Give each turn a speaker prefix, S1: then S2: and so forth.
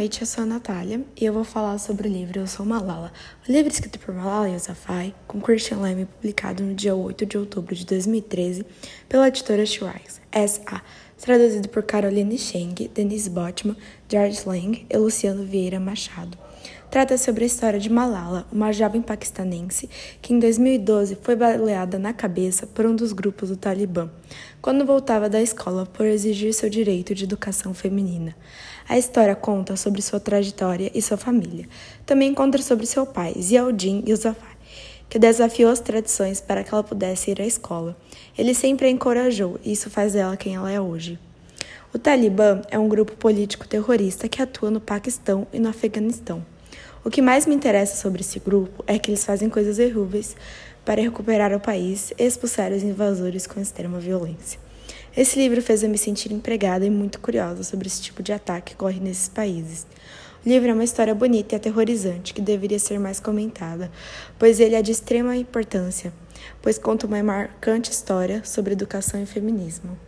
S1: noite, eu sou a Natália e eu vou falar sobre o livro Eu Sou Malala. O livro escrito por Malala Yousafzai, com Christian Leme, publicado no dia 8 de outubro de 2013 pela editora Schweiz, S.A., traduzido por Caroline Cheng, Denise Botman, George Lang e Luciano Vieira Machado. Trata sobre a história de Malala, uma jovem paquistanense que em 2012 foi baleada na cabeça por um dos grupos do Talibã, quando voltava da escola por exigir seu direito de educação feminina. A história conta sobre sua trajetória e sua família. Também conta sobre seu pai, Ziauddin Yousafzai, que desafiou as tradições para que ela pudesse ir à escola. Ele sempre a encorajou e isso faz dela quem ela é hoje. O Talibã é um grupo político terrorista que atua no Paquistão e no Afeganistão. O que mais me interessa sobre esse grupo é que eles fazem coisas terríveis para recuperar o país e expulsar os invasores com extrema violência. Esse livro fez eu me sentir empregada e muito curiosa sobre esse tipo de ataque que ocorre nesses países. O livro é uma história bonita e aterrorizante que deveria ser mais comentada, pois ele é de extrema importância, pois conta uma marcante história sobre educação e feminismo.